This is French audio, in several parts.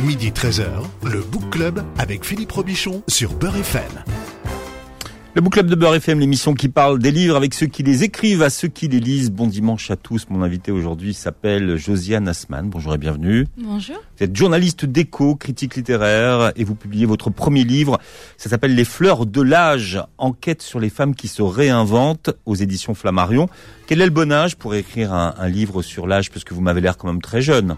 Midi 13h, le Book Club avec Philippe Robichon sur Beurre FM. Le Book Club de Beurre FM, l'émission qui parle des livres avec ceux qui les écrivent à ceux qui les lisent. Bon dimanche à tous. Mon invité aujourd'hui s'appelle Josiane Asman. Bonjour et bienvenue. Bonjour. Vous êtes journaliste d'écho, critique littéraire et vous publiez votre premier livre. Ça s'appelle Les fleurs de l'âge, enquête sur les femmes qui se réinventent aux éditions Flammarion. Quel est le bon âge pour écrire un, un livre sur l'âge? Parce que vous m'avez l'air quand même très jeune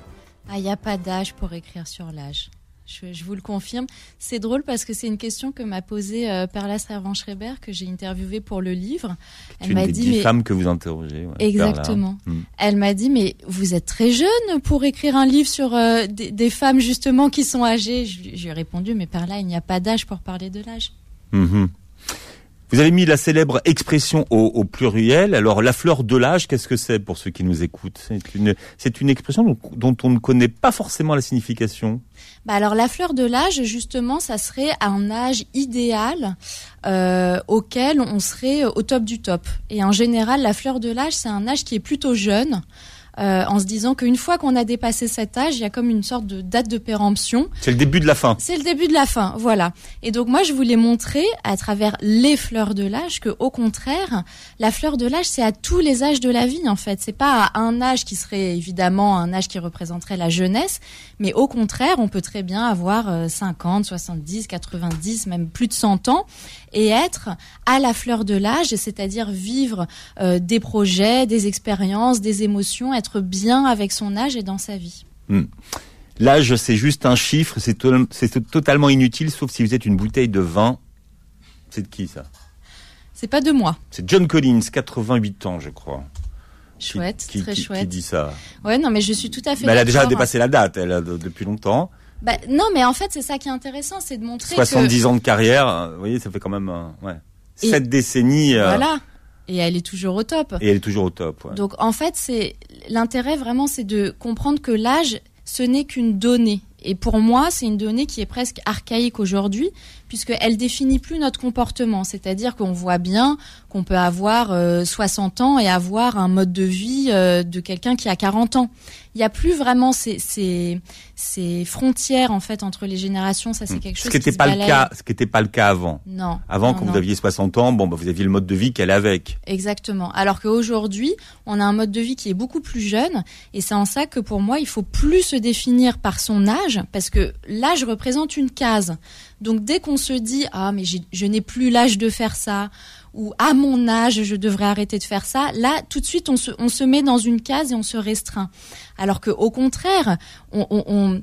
Ah, il n'y a pas d'âge pour écrire sur l'âge. Je, je, vous le confirme. C'est drôle parce que c'est une question que m'a posée euh, Perla Servan-Schreiber, que j'ai interviewée pour le livre. Elle m'a dit, mais... femmes que vous interrogez. Ouais, Exactement. Hmm. Elle m'a dit, mais vous êtes très jeune pour écrire un livre sur euh, des, des, femmes justement qui sont âgées. Je, je lui ai répondu, mais Perla, il n'y a pas d'âge pour parler de l'âge. Mmh. Vous avez mis la célèbre expression au, au pluriel. Alors, la fleur de l'âge, qu'est-ce que c'est pour ceux qui nous écoutent? C'est une, c'est une expression dont, dont, on ne connaît pas forcément la signification. Bah alors, la fleur de l'âge, justement, ça serait un âge idéal euh, auquel on serait au top du top. Et en général, la fleur de l'âge, c'est un âge qui est plutôt jeune. Euh, en se disant qu'une fois qu'on a dépassé cet âge, il y a comme une sorte de date de péremption. C'est le début de la fin. C'est le début de la fin, voilà. Et donc moi, je voulais montrer à travers les fleurs de l'âge que, au contraire, la fleur de l'âge, c'est à tous les âges de la vie en fait. C'est pas à un âge qui serait évidemment un âge qui représenterait la jeunesse, mais au contraire, on peut très bien avoir 50, 70, 90, même plus de 100 ans et être à la fleur de l'âge, c'est-à-dire vivre euh, des projets, des expériences, des émotions, être bien avec son âge et dans sa vie. Hmm. L'âge, c'est juste un chiffre, c'est to totalement inutile, sauf si vous êtes une bouteille de vin. C'est de qui ça? C'est pas de moi. C'est John Collins, 88 ans, je crois. Chouette, qui, très qui, chouette. Qui dit ça Ouais, non, mais je suis tout à fait. Mais elle a déjà dépassé la date, elle a depuis longtemps. Bah, non, mais en fait, c'est ça qui est intéressant, c'est de montrer 70 que... ans de carrière, vous voyez, ça fait quand même euh, ouais, 7 décennies. Euh... Voilà. Et elle est toujours au top. Et elle est toujours au top. Ouais. Donc en fait, c'est l'intérêt vraiment, c'est de comprendre que l'âge, ce n'est qu'une donnée. Et pour moi, c'est une donnée qui est presque archaïque aujourd'hui, puisqu'elle définit plus notre comportement. C'est-à-dire qu'on voit bien qu'on peut avoir euh, 60 ans et avoir un mode de vie euh, de quelqu'un qui a 40 ans. Il n'y a plus vraiment ces, ces, ces, frontières en fait entre les générations. Ça, c'est quelque chose ce qui n'était pas le cas. Ce qui n'était pas le cas avant. Non. Avant, non, quand non. vous aviez 60 ans, bon, bah, vous aviez le mode de vie qu'elle avec. Exactement. Alors qu'aujourd'hui, on a un mode de vie qui est beaucoup plus jeune, et c'est en ça que pour moi, il faut plus se définir par son âge, parce que l'âge représente une case. Donc dès qu'on se dit ah mais je n'ai plus l'âge de faire ça ou à mon âge je devrais arrêter de faire ça, là tout de suite on se, on se met dans une case et on se restreint. Alors que au contraire, on,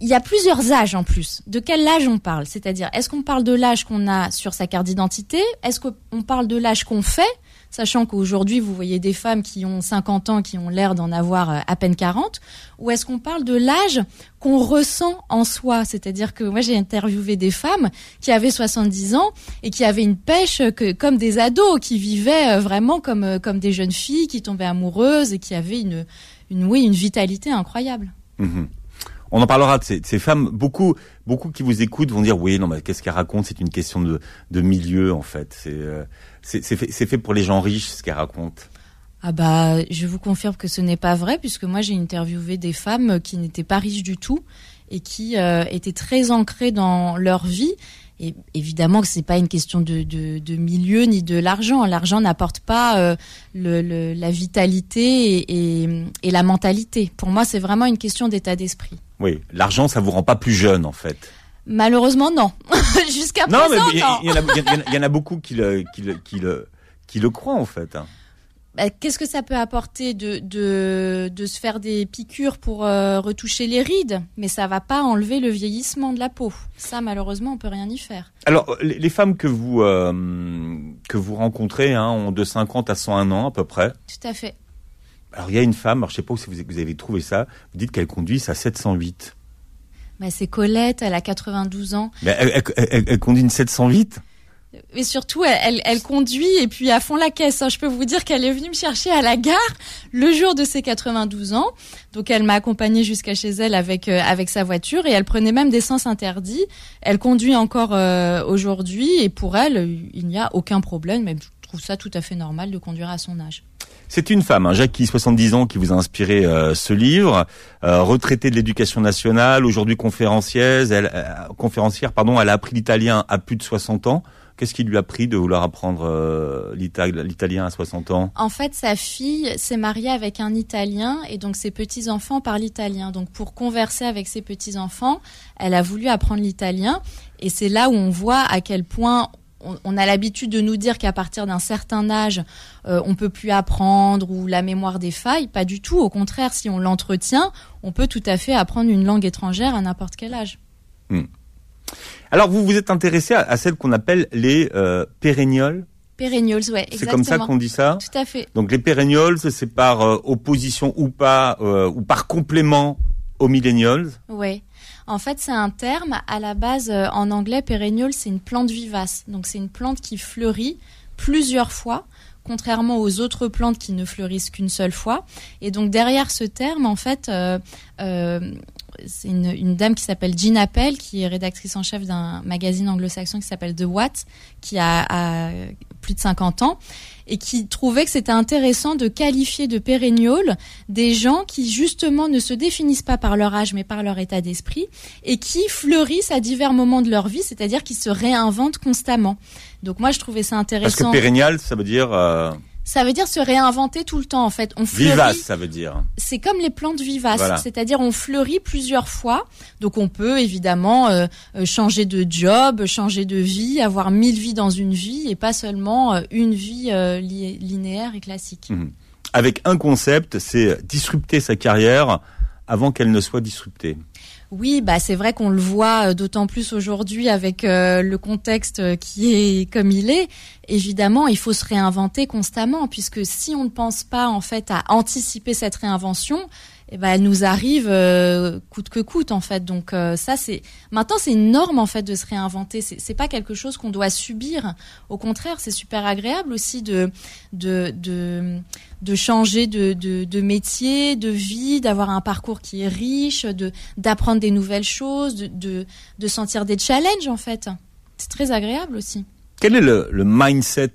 il y a plusieurs âges en plus. De quel âge on parle? C'est-à-dire, est-ce qu'on parle de l'âge qu'on a sur sa carte d'identité? Est-ce qu'on parle de l'âge qu'on fait? Sachant qu'aujourd'hui, vous voyez des femmes qui ont 50 ans, qui ont l'air d'en avoir à peine 40. Ou est-ce qu'on parle de l'âge qu'on ressent en soi? C'est-à-dire que moi, j'ai interviewé des femmes qui avaient 70 ans et qui avaient une pêche que, comme des ados, qui vivaient vraiment comme, comme des jeunes filles, qui tombaient amoureuses et qui avaient une, une, oui, une vitalité incroyable. Mmh. On en parlera de ces, femmes. Beaucoup, beaucoup qui vous écoutent vont dire oui, non, mais qu'est-ce qu'elle raconte C'est une question de, de, milieu en fait. C'est, euh, c'est, fait, fait, pour les gens riches ce qu'elle raconte. Ah bah, je vous confirme que ce n'est pas vrai puisque moi j'ai interviewé des femmes qui n'étaient pas riches du tout et qui euh, étaient très ancrées dans leur vie. Et évidemment que c'est pas une question de, de, de, milieu ni de l'argent. L'argent n'apporte pas euh, le, le, la vitalité et, et, et, la mentalité. Pour moi, c'est vraiment une question d'état d'esprit. Oui, l'argent, ça vous rend pas plus jeune, en fait. Malheureusement, non. Jusqu'à non, présent, mais non. Il y, en a beaucoup qui le, qui le, qui le, qui le croient, en fait. Hein. Bah, Qu'est-ce que ça peut apporter de, de, de se faire des piqûres pour euh, retoucher les rides? Mais ça va pas enlever le vieillissement de la peau. Ça, malheureusement, on peut rien y faire. Alors, les, les femmes que vous, euh, que vous rencontrez hein, ont de 50 à 101 ans, à peu près. Tout à fait. Alors, il y a une femme, alors, je sais pas si vous, vous avez trouvé ça, vous dites qu'elle conduit sa 708. Bah, c'est Colette, elle a 92 ans. Mais elle, elle, elle, elle conduit une 708 et surtout, elle, elle, elle, conduit et puis à fond la caisse. Je peux vous dire qu'elle est venue me chercher à la gare le jour de ses 92 ans. Donc, elle m'a accompagnée jusqu'à chez elle avec euh, avec sa voiture et elle prenait même des sens interdits. Elle conduit encore euh, aujourd'hui et pour elle, il n'y a aucun problème, même trouve ça tout à fait normal de conduire à son âge. C'est une femme, hein, Jackie, 70 ans, qui vous a inspiré euh, ce livre, euh, retraitée de l'éducation nationale, aujourd'hui conférencière. Elle, euh, conférencière, pardon, elle a appris l'italien à plus de 60 ans. Qu'est-ce qui lui a pris de vouloir apprendre l'italien à 60 ans? En fait, sa fille s'est mariée avec un Italien et donc ses petits-enfants parlent italien. Donc pour converser avec ses petits-enfants, elle a voulu apprendre l'italien et c'est là où on voit à quel point on, a l'habitude de nous dire qu'à partir d'un certain âge, euh, on peut plus apprendre ou la mémoire défaille. Pas du tout. Au contraire, si on l'entretient, on peut tout à fait apprendre une langue étrangère à n'importe quel âge. Hmm. Alors, vous vous êtes intéressé à, celles qu'on appelle les euh, pérennioles Pérennioles, ouais, C'est comme ça qu'on dit ça? Tout à fait. Donc les pérennioles, c'est par euh, opposition ou pas, euh, ou par complément aux millennials Oui. En fait, c'est un terme à la base euh, en anglais perennial, c'est une plante vivace. Donc c'est une plante qui fleurit plusieurs fois contrairement aux autres plantes qui ne fleurissent qu'une seule fois. Et donc derrière ce terme, en fait, euh, euh, c'est une, dame qui s'appelle Jean Appel, qui est rédactrice en chef d'un magazine anglo-saxon qui s'appelle The What, qui a, plus de 50 ans et qui trouvait que c'était intéressant de qualifier de pérennial des gens qui justement ne se définissent pas par leur âge mais par leur état d'esprit et qui fleurissent à divers moments de leur vie, c'est-à-dire qui se réinventent constamment. Donc moi je trouvais ça intéressant. Parce que pérennial, ça veut dire euh, ça veut dire se réinventer tout le temps en fait. On fleurit. Vivace, ça veut dire. C'est comme les plantes vivaces, c'est-à-dire on fleurit plusieurs fois. Donc on peut évidemment euh, euh, changer de job, changer de vie, avoir mille vies dans une vie et pas seulement euh, une vie linéaire et classique. Mhm. Avec un concept, c'est disrupter sa carrière avant qu'elle ne soit disruptée. Oui, bah c'est vrai qu'on le voit euh, d'autant plus aujourd'hui avec euh, le contexte euh, qui est comme il est. Évidemment, il faut se réinventer constamment puisque si on ne pense pas en fait à anticiper cette réinvention, eh ben, elle nous arrive euh, coûte que coûte en fait. Donc euh, ça c'est maintenant c'est une norme en fait de se réinventer. C'est, c'est pas quelque chose qu'on doit subir. Au contraire, c'est super agréable aussi de de de, changer de, de, de métier, de vie, d'avoir un parcours qui est riche, de d'apprendre des nouvelles choses, de, de de sentir des challenges en fait. C'est très agréable aussi. Quel est le, le mindset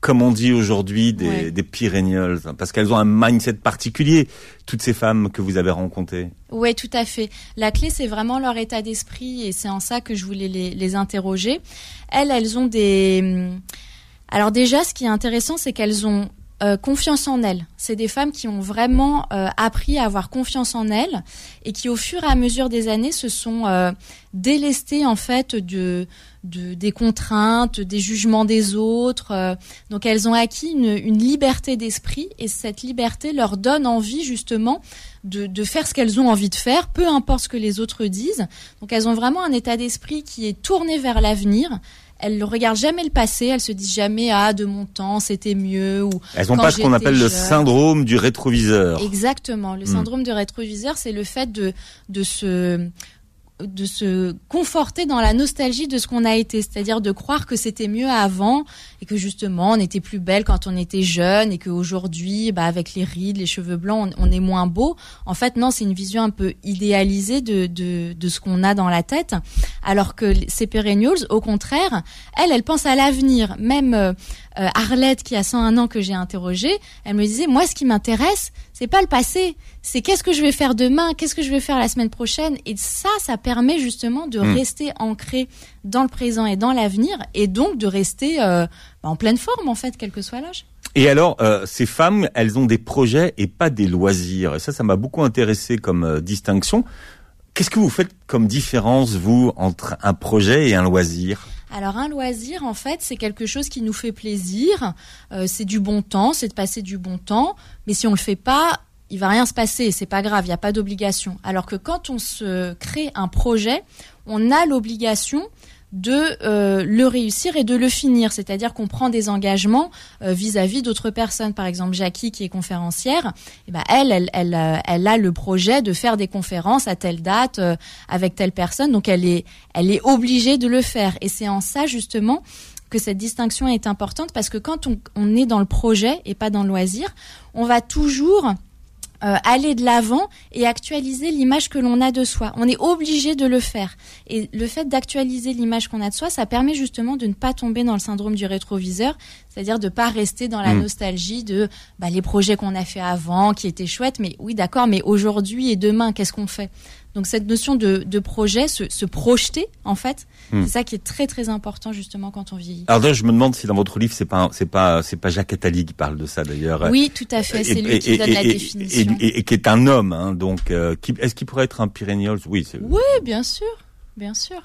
comme on dit aujourd'hui, des, des Pyréneals, parce qu'elles ont un mindset particulier, toutes ces femmes que vous avez rencontrées. Oui, tout à fait. La clé, c'est vraiment leur état d'esprit, et c'est en ça que je voulais les, les interroger. Elles, elles ont des... Hum, alors déjà, ce qui est intéressant, c'est qu'elles ont euh, confiance en elles. C'est des femmes qui ont vraiment euh, appris à avoir confiance en elles et qui, au fur et à mesure des années, se sont euh, délestées en fait de, de, des contraintes, des jugements des autres. donc, elles ont acquis une, une liberté d'esprit et cette liberté leur donne envie justement de, de faire ce qu'elles ont envie de faire, peu importe ce que les autres disent. Donc, elles ont vraiment un état d'esprit qui est tourné vers l'avenir elles ne regardent jamais le passé, elles se disent jamais ah de mon temps c'était mieux ou elles n'ont pas ce qu'on appelle le syndrome du rétroviseur. Exactement, le hmm. syndrome du rétroviseur, c'est le fait de de se de se conforter dans la nostalgie de ce qu'on a été, c'est-à-dire de croire que c'était mieux avant et que justement on était plus belle quand on était jeune et qu'aujourd'hui, bah, avec les rides, les cheveux blancs, on, est moins beau. En fait, non, c'est une vision un peu idéalisée de, de, de ce qu'on a dans la tête, alors que ces perennials, au contraire, elles, elles pensent à l'avenir. Même euh, euh, Arlette, qui a 101 ans que j'ai interrogée, elle me disait, moi, ce qui m'intéresse, c'est pas le passé, c'est qu'est-ce que je vais faire demain, qu'est-ce que je vais faire la semaine prochaine. Et ça, ça permet justement de hmm. rester ancré dans le présent et dans l'avenir, et donc de rester euh, bah, en pleine forme, en fait, quel que soit l'âge. Et alors, euh, ces femmes, elles ont des projets et pas des loisirs. Et ça, ça m'a beaucoup intéressé comme distinction. Qu'est-ce que vous faites comme différence, vous, entre un projet et un loisir? Alors un loisir, en fait, c'est quelque chose qui nous fait plaisir. Euh, c'est du bon temps, c'est de passer du bon temps. Mais si on le fait pas, il va rien se passer. C'est pas grave, il n'y a pas d'obligation. Alors que quand on se crée un projet, on a l'obligation de euh, le réussir et de le finir. C'est-à-dire qu'on prend des engagements euh, vis-à-vis d'autres personnes. Par exemple, Jackie, qui est conférencière, eh ben elle, elle, elle, euh, elle, a le projet de faire des conférences à telle date avec telle personne. Donc, elle est, elle est obligée de le faire. Et c'est en ça, justement, que cette distinction est importante parce que quand on, on est dans le projet et pas dans le loisir, on va toujours euh, aller de l'avant et actualiser l'image que l'on a de soi. On est obligé de le faire. Et le fait d'actualiser l'image qu'on a de soi, ça permet justement de ne pas tomber dans le syndrome du rétroviseur, c'est-à-dire de pas rester dans la Mm. nostalgie de bah, les projets qu'on a fait avant, qui étaient chouettes, mais oui d'accord, mais aujourd'hui et demain, qu'est-ce qu'on fait? Donc cette notion de, de projet, se, se projeter en fait, Mm. c'est ça qui est très très important justement quand on vieillit. Alors je me demande si dans votre livre, c'est pas, c'est pas, c'est pas Jacques Attali qui parle de ça d'ailleurs. Oui, tout à fait, c'est lui et- qui et- donne la et- définition. Et, qui est un homme, hein, donc euh, est-ce qu'il pourrait être un Pyrénéol? Oui, c'est Oui, bien sûr, bien sûr.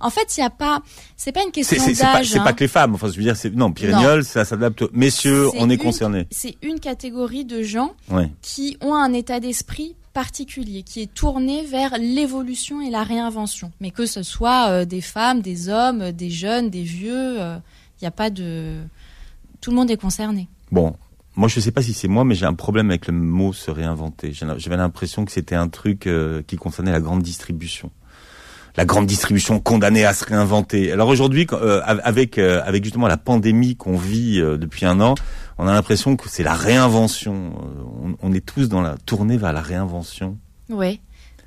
En fait, il y a pas, c'est pas une question c'est- c'est pas, d'âge. c'est hein. pas que les femmes. Enfin, je veux dire, c'est non Pyrénéol, ça s'adapte. Messieurs, on est une- concernés. C'est une catégorie de gens Ouais. qui ont un état d'esprit particulier, qui est tourné vers l'évolution et la réinvention. Mais que ce soit euh, des femmes, des hommes, euh, des jeunes, des vieux, il n'y a pas de... Tout le monde est concerné. Bon, moi je sais pas si c'est moi, mais j'ai un problème avec le mot se réinventer. J'avais l'impression que c'était un truc euh, qui concernait la grande distribution. La grande distribution condamnée à se réinventer. Alors aujourd'hui, euh, avec euh, avec justement la pandémie qu'on vit euh, depuis un an, on a l'impression que c'est la réinvention. Euh, on, on est tous dans la tournée vers la réinvention. Oui.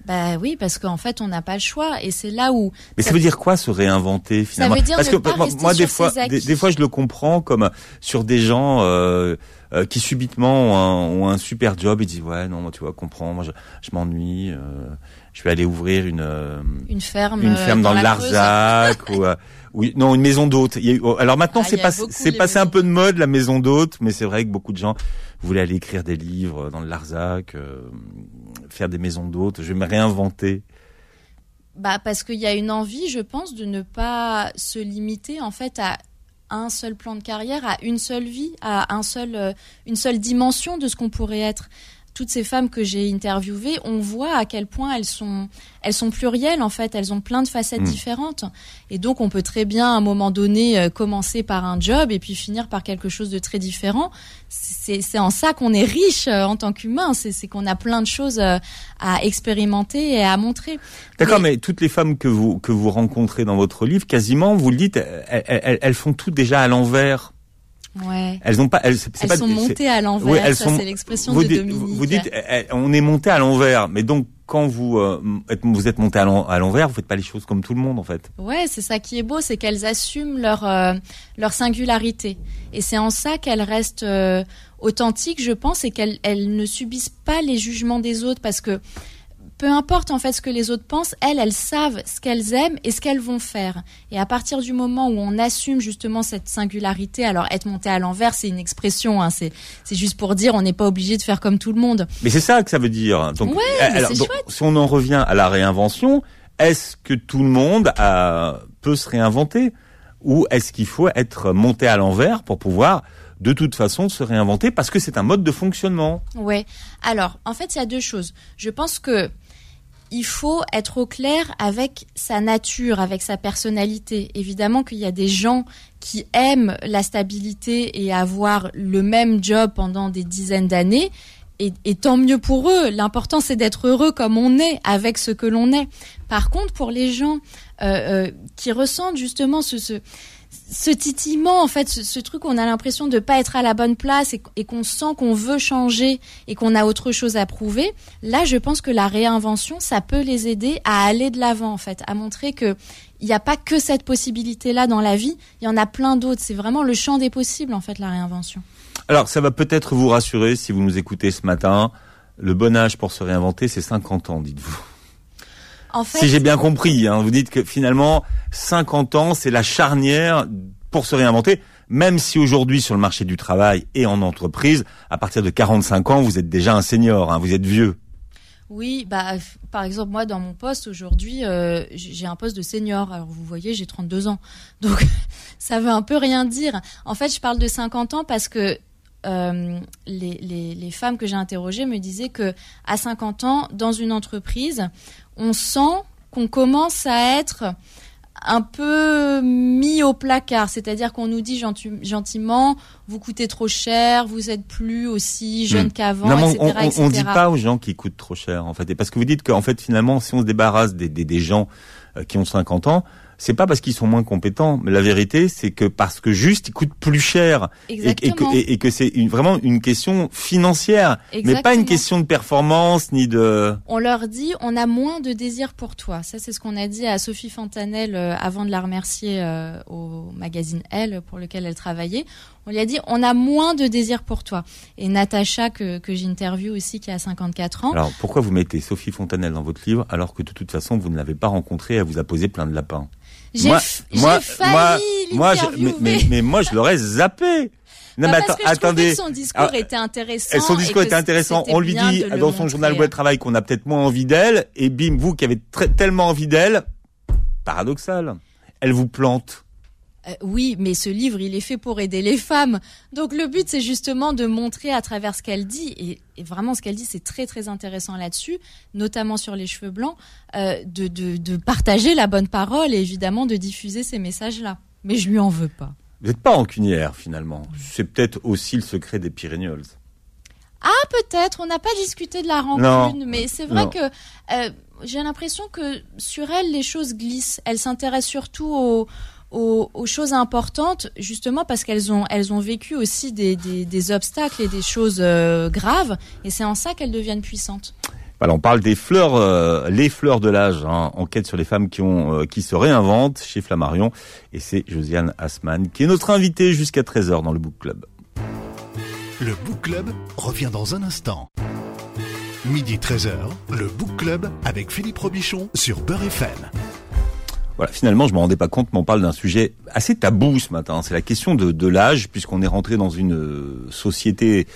Bah oui, parce qu'en fait, on n'a pas le choix. Et c'est là où... Mais ça veut dire quoi se réinventer finalement veut dire Parce ne que pas moi, moi, des fois, des, fois, je le comprends comme sur des gens euh, euh, qui subitement ont un, ont un super job et disent ouais non, moi tu vois, comprends, moi je, je m'ennuie, euh, je vais aller ouvrir une euh, Une ferme, une euh, ferme dans, le. Larzac ou euh, non une maison d'hôte. Oh, Alors maintenant Ah, c'est passé un peu de mode la maison d'hôte, mais c'est vrai que beaucoup de gens voulaient aller écrire des livres dans le Larzac, euh, faire des maisons d'hôtes. Je vais me réinventer. Bah parce qu'il y a une envie, je pense, de ne pas se limiter en fait à un seul plan de carrière, à une seule vie, à un seul, une seule dimension de ce qu'on pourrait être. Toutes ces femmes que j'ai interviewées, on voit à quel point elles sont, elles sont plurielles en fait. Elles ont plein de facettes Mm. différentes. Et donc on peut très bien à un moment donné euh, commencer par un job et puis finir par quelque chose de très différent. C'est en ça qu'on est riche euh, en tant qu'humain. C'est c'est qu'on a plein de choses euh, à expérimenter et à montrer. D'accord, Mais- mais toutes les femmes que vous que vous rencontrez dans votre livre, quasiment, vous le dites, elles, elles- elles font tout déjà à l'envers. Ouais. Elles ont pas, elles, pas- sont montées à l'envers, Oui, elles ça sont- c'est l'expression vous de dites, Dominique. Vous dites, on est monté à l'envers, mais donc quand vous euh, êtes, vous êtes monté à l'envers, vous faites pas les choses comme tout le monde en fait. Ouais, c'est ça qui est beau, c'est qu'elles assument leur euh, leur singularité, et c'est en ça qu'elles restent euh, authentiques, je pense, et qu'elles elles ne subissent pas les jugements des autres, parce que peu importe en fait ce que les autres pensent, elles, elles savent ce qu'elles aiment et ce qu'elles vont faire. Et à partir du moment où on assume justement cette singularité, alors être monté à l'envers, c'est une expression, hein, c'est c'est juste pour dire on n'est pas obligé de faire comme tout le monde. Mais c'est ça que ça veut dire. Donc, Ouais, eh, donc, chouette. si on en revient à la réinvention, est-ce que tout le monde a- peut se réinventer? Ou est-ce qu'il faut être monté à l'envers pour pouvoir de toute façon se réinventer parce que c'est un mode de fonctionnement? Ouais. Alors, en fait, il y a deux choses. Je pense que il faut être au clair avec sa nature, avec sa personnalité. Évidemment qu'il y a des gens qui aiment la stabilité et avoir le même job pendant des dizaines d'années. Et, tant mieux pour eux. L'important, c'est d'être heureux comme on est, avec ce que l'on est. Par contre, pour les gens euh, euh, qui ressentent justement ce, ce titillement, en fait, ce, truc, on a l'impression de pas être à la bonne place et, et qu'on sent qu'on veut changer et qu'on a autre chose à prouver. Là, je pense que la réinvention, ça peut les aider à aller de l'avant, en fait, à montrer que il n'y a pas que cette possibilité-là dans la vie. Il y en a plein d'autres. C'est vraiment le champ des possibles, en fait, la réinvention. Alors, ça va peut-être vous rassurer si vous nous écoutez ce matin. Le bon âge pour se réinventer, c'est 50 ans, dites-vous. En fait, Si j'ai bien compris, hein, vous dites que finalement, 50 ans, c'est la charnière pour se réinventer, même si aujourd'hui, sur le marché du travail et en entreprise, à partir de 45 ans, vous êtes déjà un senior, hein, vous êtes vieux. Oui, bah, par exemple, moi, dans mon poste aujourd'hui, euh, j'ai un poste de senior. Alors, vous voyez, j'ai 32 ans. Donc, ça veut un peu rien dire. En fait, je parle de 50 ans parce que euh, les, les, les femmes que j'ai interrogées me disaient que à 50 ans, dans une entreprise, on sent qu'on commence à être un peu mis au placard, c'est-à-dire qu'on nous dit gentil- gentiment, vous coûtez trop cher, vous êtes plus aussi jeune Hmm. qu'avant, Non, mais etc., on, on, on dit pas aux gens qui coûtent trop cher, en fait. Et parce que vous dites qu'en fait, finalement, si on se débarrasse des, des, des gens euh, qui ont 50 ans, c'est pas parce qu'ils sont moins compétents, mais la vérité, c'est que parce que juste ils coûtent plus cher et, et que, Exactement. et- et que c'est vraiment une question financière, mais pas Exactement. une question de performance ni de. On leur dit on a moins de désir pour toi. Ça c'est ce qu'on a dit à Sophie Fontanelle euh, avant de la remercier euh, au magazine Elle pour lequel elle travaillait. On lui a dit on a moins de désir pour toi. Et Natacha que, que j'interviewe aussi qui a 54 ans. Alors pourquoi vous mettez Sophie Fontanelle dans votre livre alors que de toute façon vous ne l'avez pas rencontrée, elle vous a posé plein de lapins? J'ai moi- moi- failli moi- Moi, je- mais, mais, mais moi je l'aurais zappé. Non Pas mais parce que je attendez. que son discours Ah, était intéressant. Son discours était intéressant. c'était On lui dit dans son journal montrer. web travail qu'on a peut-être moins envie d'elle, et bim, vous qui avez tellement envie d'elle, paradoxal. Elle vous plante. Euh, oui, mais ce livre, il est fait pour aider les femmes. Donc le but, c'est justement de montrer à travers ce qu'elle dit, et, et vraiment ce qu'elle dit, c'est très très intéressant là-dessus, notamment sur les cheveux blancs, euh, de, de, de partager la bonne parole et évidemment de diffuser ces messages-là. Mais je lui en veux pas. Vous n'êtes pas rancunière finalement. C'est peut-être aussi le secret des Pyrénéols. Ah, peut-être, on n'a pas discuté de la rancune, Non. mais c'est vrai Non. que euh, j'ai l'impression que sur elle, les choses glissent. Elle s'intéresse surtout aux, aux, aux choses importantes, justement parce qu'elles ont, elles ont vécu aussi des, des, des obstacles et des choses euh, graves, et c'est en ça qu'elles deviennent puissantes. Voilà, on parle des fleurs, euh, les fleurs de l'âge, hein, enquête sur les femmes qui ont, euh, qui se réinventent chez Flammarion, et c'est Josiane Asman qui est notre invitée jusqu'à 13h dans le Book Club. Le Book Club revient dans un instant. Midi 13h, le Book Club avec Philippe Robichon sur Beurre FM. Finalement, je me rendais pas compte, mais on parle d'un sujet assez tabou ce matin. C'est la question de, l'âge, puisqu'on est rentré dans une euh, société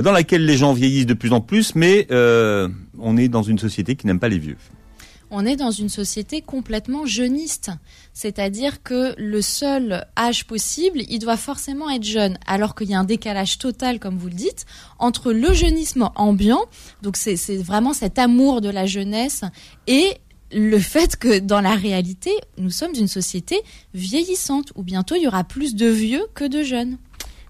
dans laquelle les gens vieillissent de plus en plus, mais euh, on est dans une société qui n'aime pas les vieux. on est dans une société complètement jeuniste. C'est-à-dire que le seul âge possible, il doit forcément être jeune. Alors qu'il y a un décalage total, comme vous le dites, entre le jeunisme ambiant, donc c'est vraiment cet amour de la jeunesse, et le fait que dans la réalité, nous sommes une société vieillissante, où bientôt il y aura plus de vieux que de jeunes.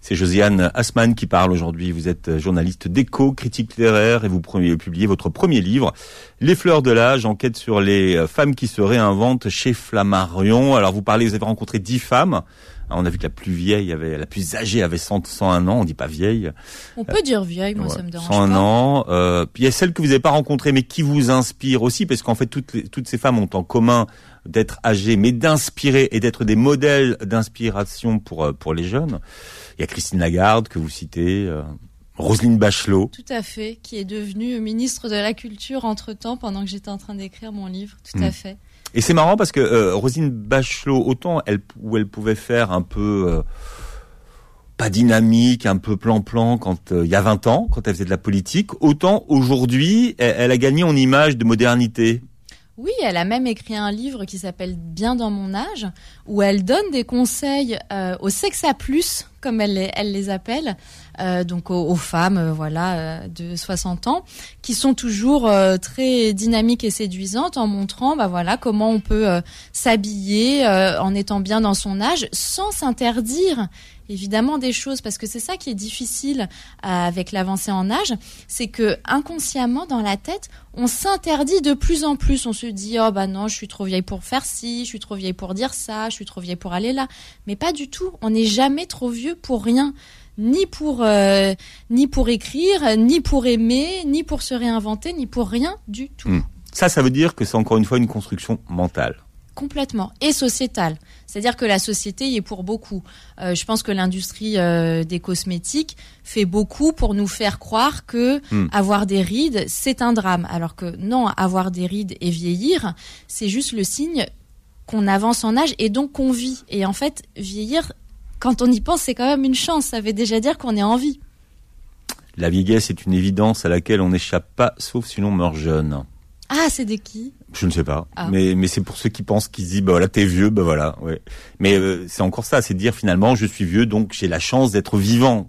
C'est Josiane Asman qui parle aujourd'hui. Vous êtes journaliste d'écho, critique littéraire et vous publiez votre premier livre, Les fleurs de l'âge, enquête sur les euh, femmes qui se réinventent chez Flammarion. Alors vous parlez, vous avez rencontré dix femmes. Ah, On a vu que la plus vieille avait, la plus âgée avait 100, 101 ans. On dit pas vieille. On peut dire vieille, moi Ouais, ça me dérange 101 pas. ans. Euh, puis il y a celles que vous n'avez pas rencontrées, mais qui vous inspirent aussi, parce qu'en fait toutes, les- toutes ces femmes ont en commun d'être âgées, mais d'inspirer et d'être des modèles d'inspiration pour euh, pour les jeunes. Il y a Christine Lagarde que vous citez, euh, Roselyne Bachelot. Tout à fait, qui est devenue ministre de la Culture entre-temps, pendant que j'étais en train d'écrire mon livre. Tout à fait. Et c'est marrant parce que euh, Roselyne Bachelot, autant elle où elle pouvait faire un peu euh, pas dynamique, un peu plan-plan quand euh, il y a 20 ans, quand elle faisait de la politique, autant aujourd'hui, elle a gagné en image de modernité. Oui, elle a même écrit un livre qui s'appelle Bien dans mon âge, où elle donne des conseils euh, au sexe plus, comme elle les, elle les appelle, euh, donc aux, femmes, euh, voilà, euh, de 60 ans, qui sont toujours très dynamiques et séduisantes, en montrant, bah voilà, comment on peut s'habiller en étant bien dans son âge, sans s'interdire évidemment des choses parce que c'est ça qui est difficile euh, avec l'avancée en âge, c'est que inconsciemment dans la tête, on s'interdit de plus en plus. On se dit oh bah non, je suis trop vieille pour faire ci, je suis trop vieille pour dire ça, je suis trop vieille pour aller là. Mais pas du tout. On n'est jamais trop vieux pour rien, ni pour euh, ni pour écrire, ni pour aimer, ni pour se réinventer, ni pour rien du tout. Mm. Ça, ça veut dire que c'est encore une fois une construction mentale. Complètement. Et sociétale. C'est-à-dire que la société y est pour beaucoup. Euh, je pense que l'industrie euh, des cosmétiques fait beaucoup pour nous faire croire que Hmm. avoir des rides, c'est un drame. Alors que non, avoir des rides et vieillir, c'est juste le signe qu'on avance en âge et donc qu'on vit. Et en fait, vieillir, quand on y pense, c'est quand même une chance. Ça veut déjà dire qu'on est en vie. La vieillesse est une évidence à laquelle on n'échappe pas, sauf si l'on meurt jeune. Ah, c'est de qui? Je ne sais pas, Ah. mais mais c'est pour ceux qui pensent qu'ils se disent bah voilà t'es vieux bah voilà ouais. Mais euh, c'est encore ça, c'est dire finalement je suis vieux donc j'ai la chance d'être vivant.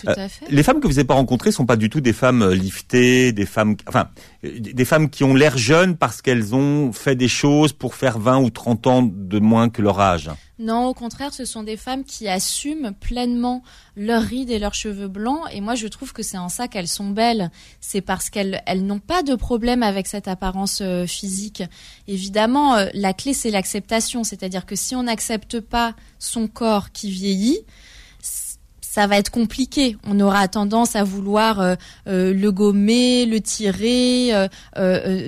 Tout à fait. Les femmes que vous n'avez pas rencontrées sont pas du tout des femmes euh, liftées, des femmes, enfin, euh, des femmes qui ont l'air jeunes parce qu'elles ont fait des choses pour faire 20 ou 30 ans de moins que leur âge. Non, au contraire, ce sont des femmes qui assument pleinement leurs rides et leurs cheveux blancs. Et moi, je trouve que c'est en ça qu'elles sont belles. C'est parce qu'elles elles n'ont pas de problème avec cette apparence euh, physique. Évidemment, euh, la clé, c'est l'acceptation. C'est-à-dire que si on n'accepte pas son corps qui vieillit, ça va être compliqué. On aura tendance à vouloir euh, euh, le gommer, le tirer, euh,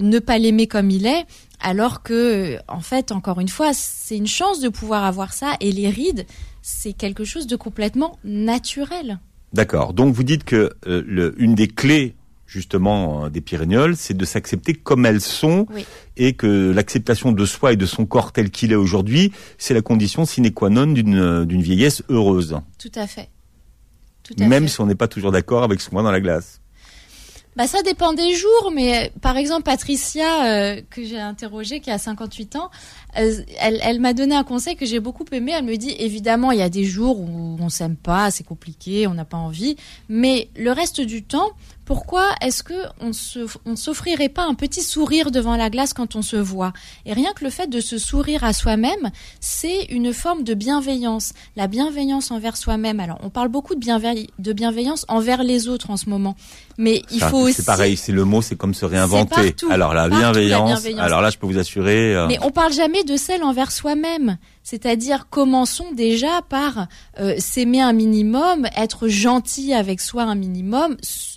ne pas l'aimer comme il est. Alors que, en fait, encore une fois, c'est une chance de pouvoir avoir ça. Et les rides, c'est quelque chose de complètement naturel. D'accord. Donc vous dites que euh, le- une des clés justement des Pyrénéoles, c'est de s'accepter comme elles sont Oui. et que l'acceptation de soi et de son corps tel qu'il est aujourd'hui, c'est la condition sine qua non d'une d'une vieillesse heureuse, Tout à fait. Même fait. si on n'est pas toujours d'accord avec ce qu'on voit dans la glace. Bah ça dépend des jours, mais euh, par exemple Patricia euh, que j'ai interrogée qui a 58 ans, euh, elle, elle m'a donné un conseil que j'ai beaucoup aimé. Elle me dit évidemment il y a des jours où on s'aime pas, c'est compliqué, on n'a pas envie, mais le reste du temps, pourquoi est-ce que on se on s'offrirait pas un petit sourire devant la glace quand on se voit? Et rien que le fait de se sourire à soi-même, c'est une forme de bienveillance. La bienveillance envers soi-même. Alors on parle beaucoup de, bienveillance envers les autres en ce moment, mais il faut aussi c'est pareil, c'est le mot, c'est comme se réinventer. partout, alors la bienveillance, alors là, je peux vous assurer. euh, Mais on parle jamais de celle envers soi-même. C'est-à-dire, commençons déjà par euh, s'aimer un minimum, être gentil avec soi un minimum,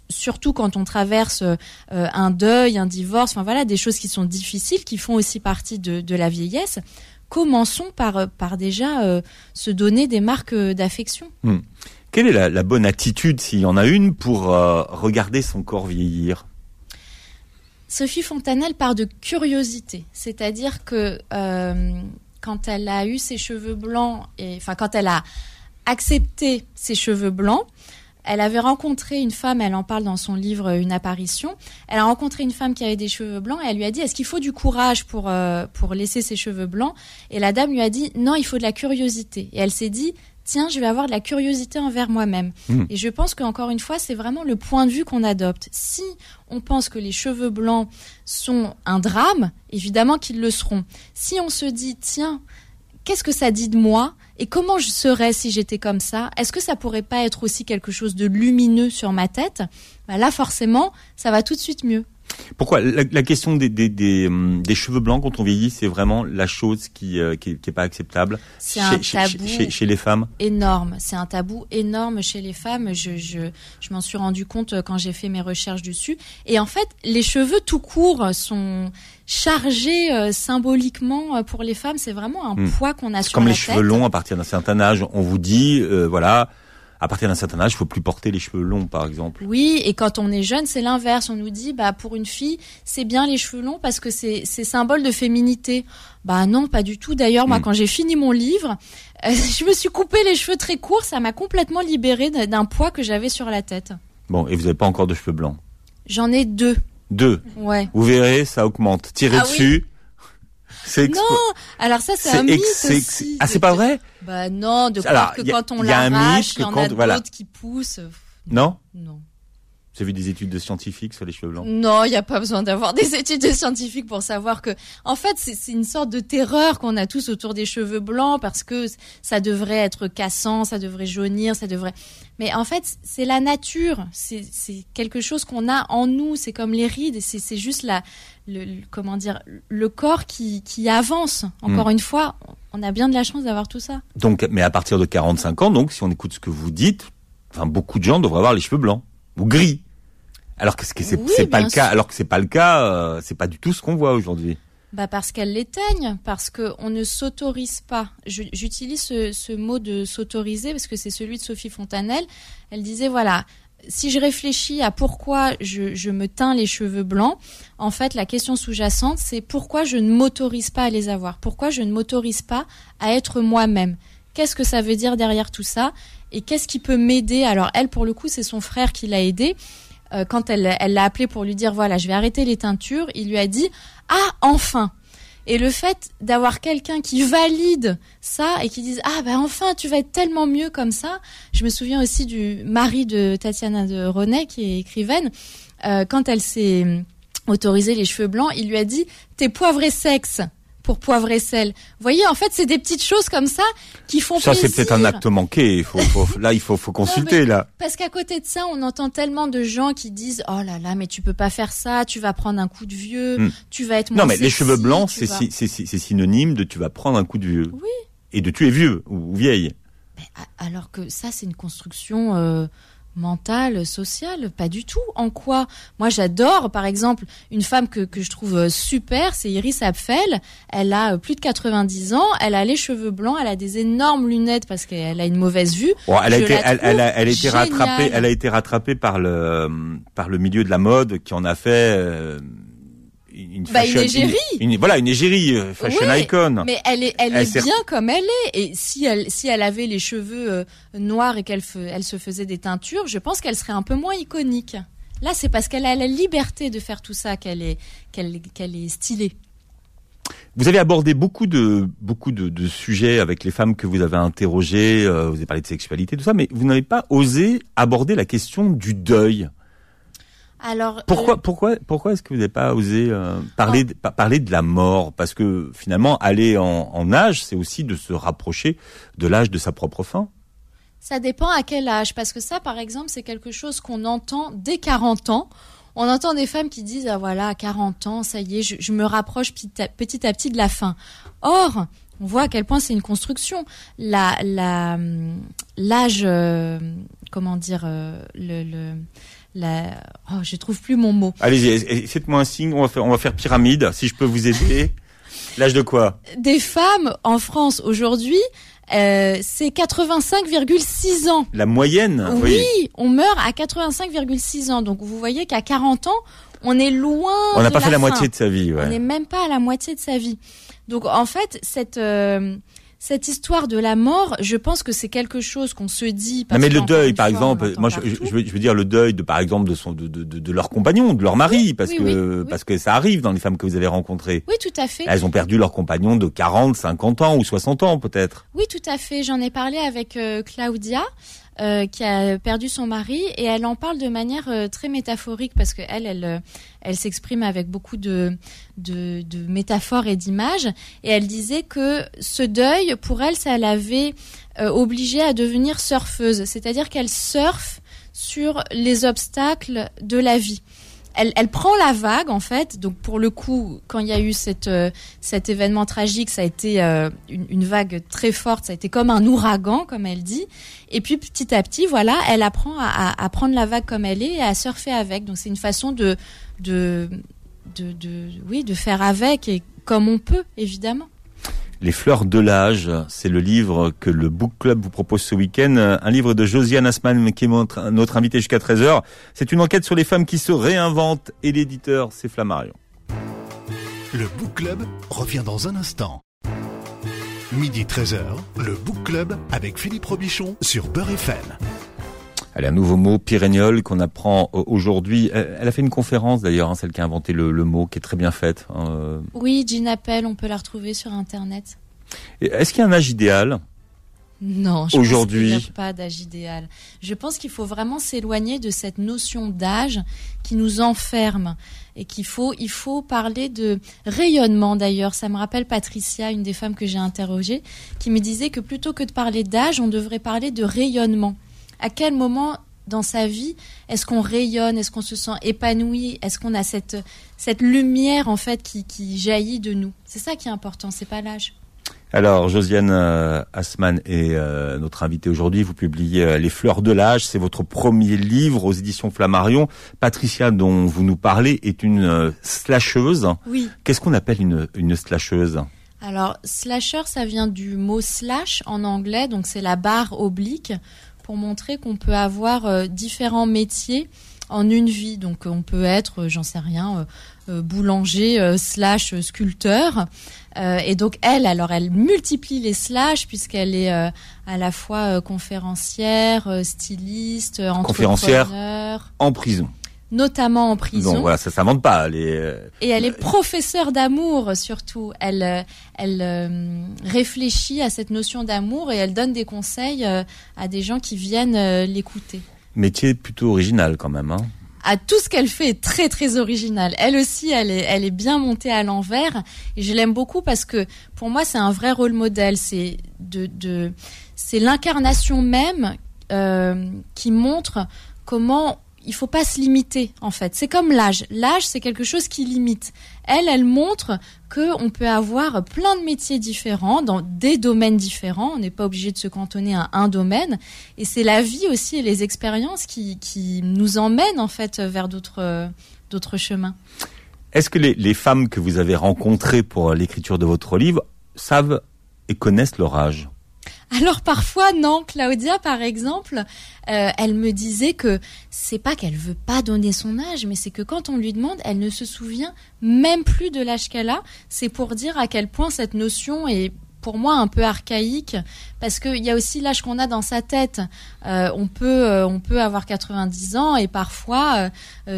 surtout quand on traverse euh, un deuil, un divorce, enfin voilà, des choses qui sont difficiles, qui font aussi partie de, de la vieillesse. Commençons par, euh, par déjà euh, se donner des marques d'affection. Quelle est la, la bonne attitude, s'il y en a une, pour euh, regarder son corps vieillir? Sophie Fontanelle part de curiosité, c'est-à-dire que quand elle a eu ses cheveux blancs, et enfin quand elle a accepté ses cheveux blancs, elle avait rencontré une femme, elle en parle dans son livre Une apparition. Elle a rencontré une femme qui avait des cheveux blancs et elle lui a dit Est-ce qu'il faut du courage pour euh, pour laisser ses cheveux blancs? Et la dame lui a dit Non, il faut de la curiosité. Et elle s'est dit Tiens, je vais avoir de la curiosité envers moi-même. Mhm. Et je pense qu'encore une fois, c'est vraiment le point de vue qu'on adopte. Si on pense que les cheveux blancs sont un drame, évidemment qu'ils le seront. Si on se dit, tiens, qu'est-ce que ça dit de moi? Et comment je serais si j'étais comme ça? Est-ce que ça pourrait pas être aussi quelque chose de lumineux sur ma tête? Bah Là, forcément, ça va tout de suite mieux. Pourquoi? La, la question des, des, des, des cheveux blancs quand on vieillit, c'est vraiment la chose qui, euh, qui, est- qui est pas acceptable chez, un tabou chez- chez les femmes? énorme. C'est un tabou énorme chez les femmes. Je, je, je m'en suis rendu compte euh, quand j'ai fait mes recherches dessus. Et en fait, les cheveux tout court sont chargés euh, symboliquement euh, pour les femmes. C'est vraiment un Hmm. poids qu'on a C'est sur comme la les tête. cheveux longs à partir d'un certain âge. On vous dit, euh, voilà, à partir d'un certain âge, il faut plus porter les cheveux longs, par exemple. Oui, et quand on est jeune, c'est l'inverse. On nous dit, bah pour une fille, c'est bien les cheveux longs parce que c'est c'est symbole de féminité. Bah non, pas du tout. D'ailleurs, moi, Hmm. quand j'ai fini mon livre, euh, je me suis coupé les cheveux très courts. Ça m'a complètement libérée d'un poids que j'avais sur la tête. Bon, et vous n'avez pas encore de cheveux blancs? J'en ai deux. Deux. Ouais. Vous verrez, ça augmente. Tirez Ah oui. dessus. C'est expo- Non, alors ça c'est un mythe aussi. Ah, c'est pas vrai Bah non, de Alors, croire que a- quand on l'arrache, il y en quand- a d'autres voilà. qui poussent. Non Non. Avez vu des études de scientifiques sur les cheveux blancs Non, il n'y a pas besoin d'avoir des études scientifiques pour savoir que, en fait, c'est une sorte de terreur qu'on a tous autour des cheveux blancs parce que ça devrait être cassant, ça devrait jaunir, ça devrait. Mais en fait, c'est la nature. C'est quelque chose qu'on a en nous. C'est comme les rides. C'est juste la, le, le- comment dire, le corps qui, qui avance. Encore une fois, on a bien de la chance d'avoir tout ça. Donc, mais à partir de 45 ans, donc, si on écoute ce que vous dites, enfin, beaucoup de gens devraient avoir les cheveux blancs ou gris. Alors que ce que c'est Oui, pas le cas. sûr. Alors que c'est pas le cas. euh, c'est pas du tout ce qu'on voit aujourd'hui. Bah parce qu'elle l'éteigne, parce que on ne s'autorise pas. J'utilise ce, ce mot de s'autoriser parce que c'est celui de Sophie Fontanelle. Elle disait voilà, si je réfléchis à pourquoi je, je me teins les cheveux blancs, en fait la question sous-jacente c'est pourquoi je ne m'autorise pas à les avoir, pourquoi je ne m'autorise pas à être moi-même? Qu'est-ce que ça veut dire derrière tout ça? Et qu'est-ce qui peut m'aider? Alors elle pour le coup c'est son frère qui l'a aidée. Euh, quand elle l'a appelé pour lui dire voilà je vais arrêter les teintures, il lui a dit ah enfin! Et le fait d'avoir quelqu'un qui valide ça et qui dise ah ben enfin tu vas être tellement mieux comme ça. Je me souviens aussi du mari de Tatiana de René qui est écrivaine. Euh, quand elle s'est autorisé les cheveux blancs, il lui a dit t'es poivre et sexe pour poivre et sel. Vous voyez, en fait, c'est des petites choses comme ça qui font ça, plaisir. Ça, c'est peut-être un acte manqué. Il faut, faut là, il faut, faut consulter, là. Parce qu'à côté de ça, on entend tellement de gens qui disent, oh là là, mais tu peux pas faire ça, tu vas prendre un coup de vieux, hmm. tu vas être moins Non, mais les cheveux blancs, c'est c'est synonyme de tu vas prendre un coup de vieux. Oui. Et de tu es vieux ou, vieille. Mais, alors que ça, c'est une construction, euh, mentale, sociale, pas du tout. En quoi? Moi, j'adore, par exemple, une femme que, que je trouve euh, super, c'est Iris Apfel. Elle a euh, plus de 90 ans, elle a les cheveux blancs, elle a des énormes lunettes parce qu'elle a une mauvaise vue. elle, a été, elle, elle, a, elle, a été rattrapée, elle a été rattrapée par le par le milieu de la mode qui en a fait. Euh, une, bah, une égérie. Une, voilà, une égérie, euh, fashion icon. Mais elle est, elle, est bien comme elle est. Et si elle, si elle avait les cheveux euh, noirs et qu'elle elle se faisait des teintures, je pense qu'elle serait un peu moins iconique. Là, c'est parce qu'elle a la liberté de faire tout ça qu'elle est, qu'elle, qu'elle est stylée. Vous avez abordé beaucoup de beaucoup de, de, sujets avec les femmes que vous avez interrogées. Euh, vous avez parlé de sexualité, tout ça, mais vous n'avez pas osé aborder la question du deuil. Alors pourquoi euh, pourquoi pourquoi est-ce que vous n'avez pas osé euh, parler de, parler de la mort? Parce que finalement aller en, en âge c'est aussi de se rapprocher de l'âge de sa propre fin. Ça dépend à quel âge parce que ça par exemple c'est quelque chose qu'on entend dès 40 ans. On entend des femmes qui disent ah voilà à 40 ans ça y est je, je me rapproche petit à, petit à petit de la fin. Or on voit à quel point c'est une construction. La la l'âge euh, comment dire le, le la... Oh, je trouve plus mon mot. Allez-y, faites-moi un signe, on va faire, on va faire pyramide, si je peux vous aider. L'âge de quoi Des femmes en France aujourd'hui, euh, c'est 85,6 ans. La moyenne Oui, on meurt à 85,6 ans. Donc vous voyez qu'à 40 ans, on est loin. On n'a pas fait la moitié de sa vie. Ouais. On n'est même pas à la moitié de sa vie. Donc en fait, cette euh, cette histoire de la mort, je pense que c'est quelque chose qu'on se dit. Parce non, mais le deuil, par exemple, moi, je, je, veux, je, veux, dire le deuil de, par exemple, de son, de, de, de leur compagnon, de leur mari, parce que parce que ça arrive dans les femmes que vous avez rencontrées. Oui, tout à fait. Elles ont perdu leur compagnon de 40, 50 ans ou 60 ans, peut-être. Oui, tout à fait. J'en ai parlé avec euh, Claudia. Euh, qui a perdu son mari et elle en parle de manière euh, très métaphorique parce que elle, elle, euh, elle s'exprime avec beaucoup de, de, de métaphores et d'images. Et elle disait que ce deuil pour elle, ça l'avait obligée à devenir surfeuse, c'est-à-dire qu'elle surfe sur les obstacles de la vie elle, prend la vague en fait. Donc pour le coup, quand il y a eu cette, euh, cet événement tragique, ça a été euh, une, vague très forte. Ça a été comme un ouragan, comme elle dit. Et puis petit à petit, voilà, elle apprend à, prendre la vague comme elle est et à surfer avec. Donc c'est une façon de, de, de, oui, de faire avec et comme on peut évidemment. Les fleurs de l'âge, c'est le livre que le Book Club vous propose ce week-end. Un livre de Josiane Asman qui est notre invité jusqu'à 13h. C'est une enquête sur les femmes qui se réinventent et l'éditeur, c'est Flammarion. Le Book Club revient dans un instant. Midi 13h, le Book Club avec Philippe Robichon sur Beurre FM. Elle a un nouveau mot, pyréniol, qu'on apprend euh, aujourd'hui. Elle a fait une conférence d'ailleurs, hein, celle qui a inventé le, mot, qui est très bien faite. Hein, euh. Oui, Jean Appel, on peut la retrouver sur Internet. Est-ce qu'il y a un âge idéal? Non, je aujourd'hui, pense qu'il n'y a pas d'âge idéal. Je pense qu'il faut vraiment s'éloigner de cette notion d'âge qui nous enferme et qu'il faut, il faut parler de rayonnement d'ailleurs. Ça me rappelle Patricia, une des femmes que j'ai interrogées, qui me disait que plutôt que de parler d'âge, on devrait parler de rayonnement à quel moment dans sa vie est-ce qu'on rayonne, est-ce qu'on se sent épanoui, est-ce qu'on a cette, cette lumière en fait qui, qui jaillit de nous? C'est ça qui est important, c'est pas l'âge. Alors, Josiane euh, Asman est euh, notre invitée aujourd'hui. Vous publiez euh, Les Fleurs de l'âge. C'est votre premier livre aux éditions Flammarion. Patricia, dont vous nous parlez, est une slasheuse. Oui. Qu'est-ce qu'on appelle une, une slasheuse? Alors, slasher, ça vient du mot slash en anglais, donc c'est la barre oblique pour montrer qu'on peut avoir euh, différents métiers en une vie. Donc on peut être, euh, j'en sais rien, euh, boulanger slash sculpteur. et donc elle, alors elle multiplie les slash puisqu'elle est à la fois conférencière, styliste, entrepreneur. Conférencière en prison. Notamment en prison. Donc voilà, ça s'invente pas. Les... Euh, Et elle est professeure d'amour surtout. Elle, euh, elle euh, réfléchit à cette notion d'amour et elle donne des conseils à des gens qui viennent l'écouter. Métier plutôt original quand même. Hein à tout ce qu'elle fait est très très original. Elle aussi, elle est, elle est bien montée à l'envers et je l'aime beaucoup parce que pour moi c'est un vrai rôle modèle. C'est de, de c'est l'incarnation même euh, qui montre comment il faut pas se limiter en fait. C'est comme l'âge. L'âge c'est quelque chose qui limite. Elle, elle montre que on peut avoir plein de métiers différents dans des domaines différents. On n'est pas obligé de se cantonner à un domaine. Et c'est la vie aussi et les expériences qui, qui nous emmènent en fait vers d'autres d'autres chemins. Est-ce que les, les femmes que vous avez rencontrées pour l'écriture de votre livre savent et connaissent leur âge? Alors parfois non, Claudia par exemple, euh, elle me disait que c'est pas qu'elle veut pas donner son âge, mais c'est que quand on lui demande, elle ne se souvient même plus de l'âge qu'elle a. C'est pour dire à quel point cette notion est pour moi un peu archaïque parce qu'il y a aussi l'âge qu'on a dans sa tête. Euh, on peut euh, on peut avoir 90 ans et parfois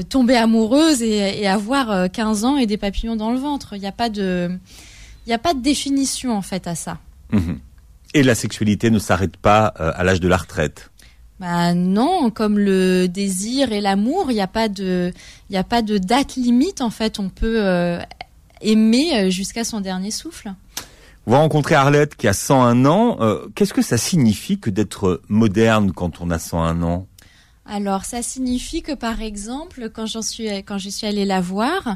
tomber amoureuse et, avoir 15 ans et des papillons dans le ventre. Il n'y a pas de il a pas de définition en fait à ça. Mmh et la sexualité ne s'arrête pas euh, à l'âge de la retraite. Bah non, comme le désir et l'amour, il n'y a pas de, il a pas de date limite en fait. On peut euh, aimer euh, jusqu'à son dernier souffle. Vous rencontrez Arlette qui a 101 ans. Qu'est-ce que ça signifie que d'être moderne quand on a 101 ans? Alors, ça signifie que, par exemple, quand j'en suis, quand je suis allée la voir,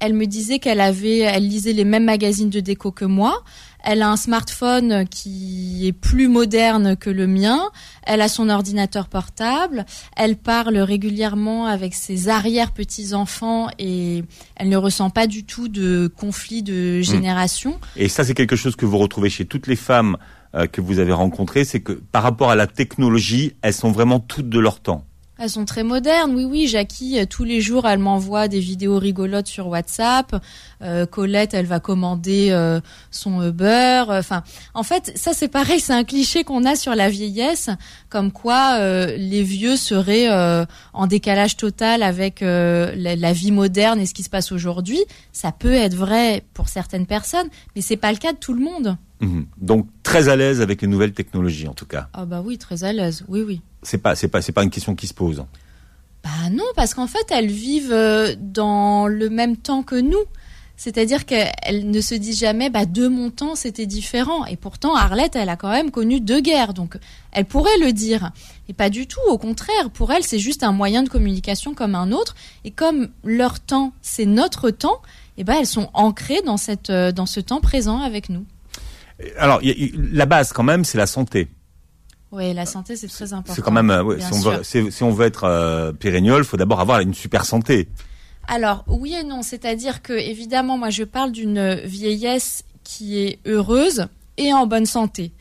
elle me disait qu'elle avait, elle lisait les mêmes magazines de déco que moi. Elle a un smartphone qui est plus moderne que le mien. Elle a son ordinateur portable. Elle parle régulièrement avec ses arrière-petits-enfants et elle ne ressent pas du tout de conflit de hmm. génération. Et ça, c'est quelque chose que vous retrouvez chez toutes les femmes euh, que vous avez rencontrées. C'est que par rapport à la technologie, elles sont vraiment toutes de leur temps. Elles sont très modernes, oui, oui. Jackie, euh, tous les jours, elle m'envoie des vidéos rigolotes sur WhatsApp. Euh, Colette, elle va commander euh, son Uber. Enfin, en fait, ça c'est pareil, c'est un cliché qu'on a sur la vieillesse, comme quoi les vieux seraient en décalage total avec la, la, vie moderne et ce qui se passe aujourd'hui. Ça peut être vrai pour certaines personnes, mais c'est pas le cas de tout le monde. Mhm. Donc très à l'aise avec les nouvelles technologies en tout cas. Ah bah oui, très à l'aise. Oui oui. C'est pas c'est pas c'est pas une question qui se pose. Bah non, parce qu'en fait, elles vivent euh, dans le même temps que nous. C'est-à-dire qu'elles ne se disent jamais, bah, de mon temps, c'était différent. Et pourtant, Arlette, elle a quand même connu deux guerres. Donc, elle pourrait le dire. Et pas du tout. Au contraire, pour elle, c'est juste un moyen de communication comme un autre. Et comme leur temps, c'est notre temps, eh ben, elles sont ancrées dans cette, euh, dans ce temps présent avec nous. Alors, la base quand même, c'est la santé. Oui, la santé, c'est très important. C'est quand même, euh, si, on veut, si, on veut, être euh, il faut d'abord avoir une super santé. Alors, oui et non. C'est-à-dire que, évidemment, moi, je parle d'une vieillesse qui est heureuse et en bonne santé.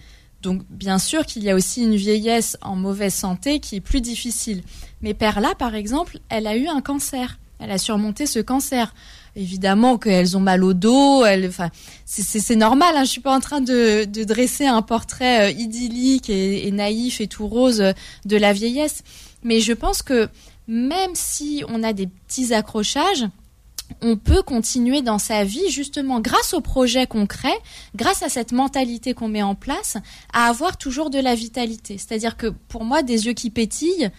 Donc, bien sûr qu'il y a aussi une vieillesse en mauvaise santé qui est plus difficile. Mais Perla, par exemple, elle a eu un cancer. Elle a surmonté ce cancer évidemment qu'elles ont mal au dos. enfin, c'est normal. Hein, je suis pas en train de, dresser un portrait euh, idyllique et, naïf et tout rose euh, de la vieillesse. Mais je pense que même si on a des petits accrochages, on peut continuer dans sa vie justement grâce au projet concret, grâce à cette mentalité qu'on met en place, à avoir toujours de la vitalité. C'est-à-dire que pour moi, des yeux qui pétillent,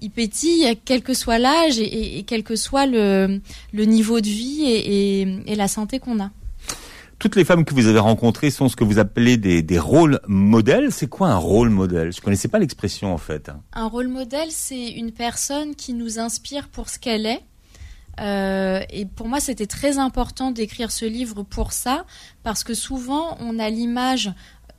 il pétille, quel que soit l'âge et, quel que soit le, niveau de vie et, la santé qu'on a. Toutes les femmes que vous avez rencontrées sont ce que vous appelez des, rôles modèles. C'est quoi un rôle modèle? Je connaissais pas l'expression en fait. Un rôle modèle, c'est une personne qui nous inspire pour ce qu'elle est. Euh, et pour moi, c'était très important d'écrire ce livre pour ça, parce que souvent, on a l'image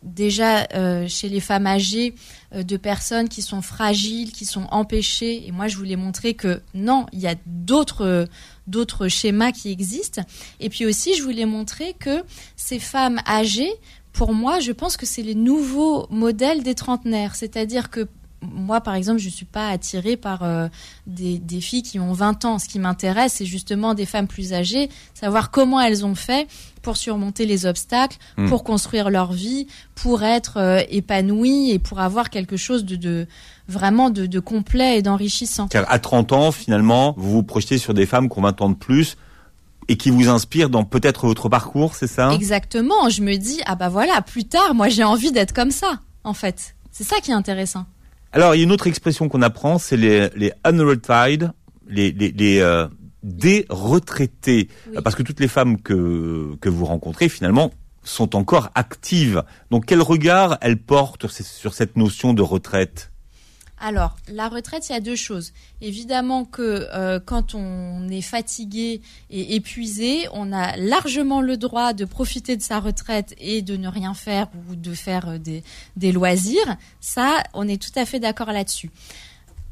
déjà euh, chez les femmes âgées euh, de personnes qui sont fragiles, qui sont empêchées. Et moi, je voulais montrer que non, il y a d'autres schémas qui existent. Et puis aussi, je voulais montrer que ces femmes âgées, pour moi, je pense que c'est les nouveaux modèles des trentenaires. C'est-à-dire que moi, par exemple, je suis pas attirée par euh, des, des, filles qui ont 20 ans. Ce qui m'intéresse, c'est justement des femmes plus âgées, savoir comment elles ont fait pour surmonter les obstacles, hmm. pour construire leur vie, pour être euh, épanouies et pour avoir quelque chose de, de vraiment de, de, complet et d'enrichissant. Car à 30 ans, finalement, vous vous projetez sur des femmes qui ont 20 ans de plus et qui vous inspirent dans peut-être votre parcours, c'est ça? Exactement. Je me dis, ah bah voilà, plus tard, moi j'ai envie d'être comme ça, en fait. C'est ça qui est intéressant. Alors, il y a une autre expression qu'on apprend, c'est les, les unretired, les, les, les euh, des retraités. Parce que toutes les femmes que, que vous rencontrez, finalement, sont encore actives. Donc, quel regard elles portent sur cette notion de retraite? Alors, la retraite, il y a deux choses. Évidemment que euh, quand on est fatigué et épuisé, on a largement le droit de profiter de sa retraite et de ne rien faire ou de faire euh, des, des loisirs. Ça, on est tout à fait d'accord là-dessus.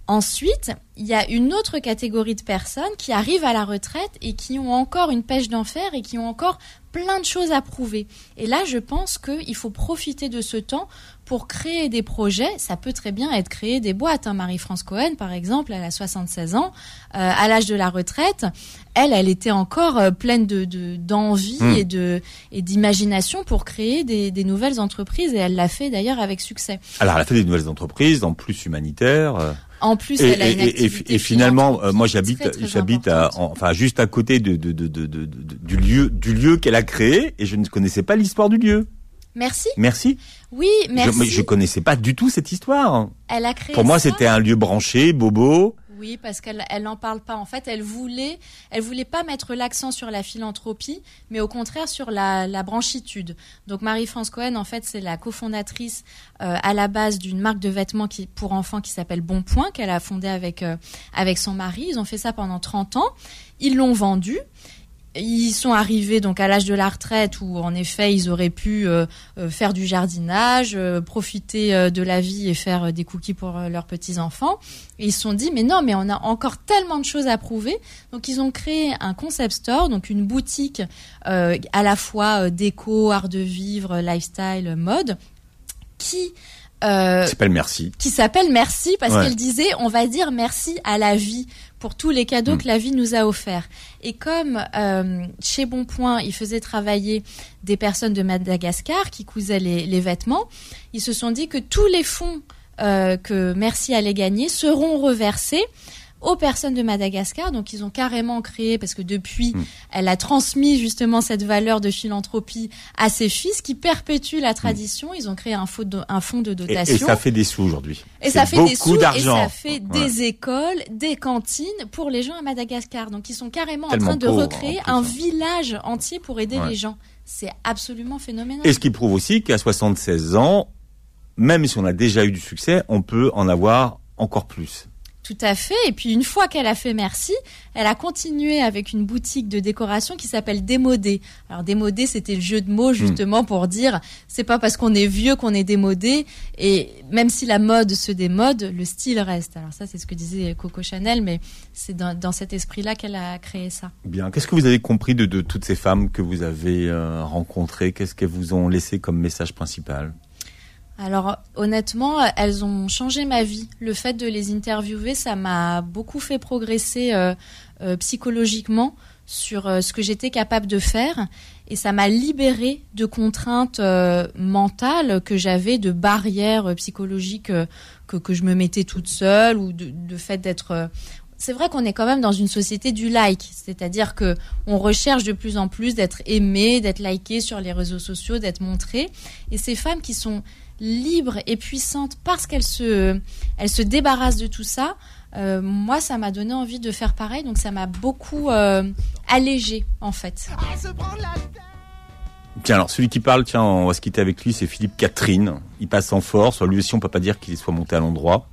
Ensuite, il y a une autre catégorie de personnes qui arrivent à la retraite et qui ont encore une pêche d'enfer et qui ont encore plein de choses à prouver. Et là, je pense qu'il faut profiter de ce temps pour créer des projets. Ça peut très bien être créer des boîtes. Hein. Marie-France Cohen, par exemple, elle a 76 ans. Euh, à l'âge de la retraite, elle, elle était encore euh, pleine de d'envie hmm. et de et d'imagination pour créer des, des, nouvelles entreprises. Et elle l'a fait d'ailleurs avec succès. Alors, elle a fait des nouvelles entreprises, en plus humanitaires. En plus, et, elle a une activité et, finalement, euh, moi j'habite, j'habite enfin juste à côté de, de, de, de, du lieu, du lieu qu'elle a créé, et je ne connaissais pas l'histoire du lieu. Merci. Merci. Oui, merci. Je, je connaissais pas du tout cette histoire. Elle a créé. Pour moi, c'était un lieu branché, bobo. Oui, parce qu'elle elle n'en parle pas. En fait, elle voulait, elle voulait pas mettre l'accent sur la philanthropie, mais au contraire sur la, branchitude. Donc Marie-France Cohen, en fait, c'est la cofondatrice euh, à la base d'une marque de vêtements pour enfants qui s'appelle Bonpoint, qu'elle a fondée avec euh, avec son mari. Ils ont fait ça pendant 30 ans. Ils l'ont vendu ils sont arrivés donc à l'âge de la retraite où en effet ils auraient pu euh, euh, faire du jardinage, euh, profiter de la vie et faire des cookies pour leurs petits enfants. Ils se sont dit mais non mais on a encore tellement de choses à prouver. Donc ils ont créé un concept store, donc une boutique à la fois déco, art de vivre, lifestyle, mode, qui euh, qui s'appelle Merci. Qui s'appelle Merci parce qu'elle disait on va dire merci à la vie pour tous les cadeaux mm. que la vie nous a offerts. Et comme euh, chez Bonpoint, ils faisaient travailler des personnes de Madagascar qui cousaient les, les vêtements, ils se sont dit que tous les fonds euh, que Merci allait gagner seront reversés aux personnes de Madagascar. Donc ils ont carrément créé, parce que depuis, hmm. elle a transmis justement cette valeur de philanthropie à ses fils qui perpétuent la tradition. Ils ont créé un, fonds de, un fonds de dotation. Et, ça fait des sous aujourd'hui. Et ça fait des sous et ça fait des écoles, des cantines pour les gens à Madagascar. Donc ils sont carrément en train de recréer un hein. village entier pour aider les gens. C'est absolument phénoménal. Et ce qui prouve aussi qu'à 76 ans, même si on a déjà eu du succès, on peut en avoir encore plus. Tout à fait. Et puis une fois qu'elle a fait merci, elle a continué avec une boutique de décoration qui s'appelle Démodé. Alors Démodé, c'était le jeu de mots hmm. justement pour dire c'est pas parce qu'on est vieux qu'on est démodé. Et même si la mode se démode, le style reste. Alors ça, c'est ce que disait Coco Chanel, mais c'est dans, cet esprit-là qu'elle a créé ça. Bien. Qu'est-ce que vous avez compris de, toutes ces femmes que vous avez euh, rencontrées? Qu'est-ce qu'elles vous ont laissé comme message principal? Alors honnêtement, elles ont changé ma vie. Le fait de les interviewer, ça m'a beaucoup fait progresser euh, euh, psychologiquement sur euh, ce que j'étais capable de faire et ça m'a libérée de contraintes mentales que j'avais, de barrières psychologiques que, que je me mettais toute seule ou de, de fait d'être c'est vrai qu'on est quand même dans une société du like, c'est-à-dire que on recherche de plus en plus d'être aimé, d'être liké sur les réseaux sociaux, d'être montré. Et ces femmes qui sont libre et puissante parce qu'elle se, elle se débarrasse de tout ça, euh, moi, ça m'a donné envie de faire pareil. Donc, ça m'a beaucoup euh, allégé, en fait. Tiens, alors celui qui parle, tiens, on va se quitter avec lui, c'est Philippe Catherine. Il passe en force. Lui aussi, on peut pas dire qu'il soit monté à l'endroit.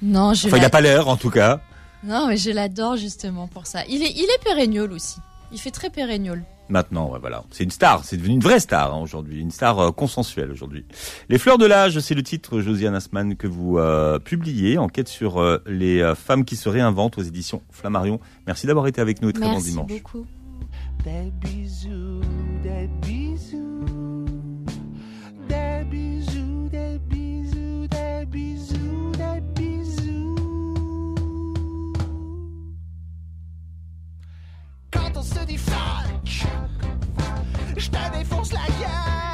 Non, je. Enfin, il n'a pas l'air, en tout cas. Non, mais je l'adore justement pour ça. Il est, il est péréniol aussi. Il fait très péréniol. Maintenant, voilà, c'est une star, c'est devenu une vraie star hein, aujourd'hui, une star euh, consensuelle aujourd'hui. Les fleurs de l'âge, c'est le titre Josiane Asman que vous euh, publiez, enquête sur euh, les femmes qui se réinventent aux éditions Flammarion. Merci d'avoir été avec nous et très bon dimanche. Merci beaucoup. bisous, Je te défonce la gueule.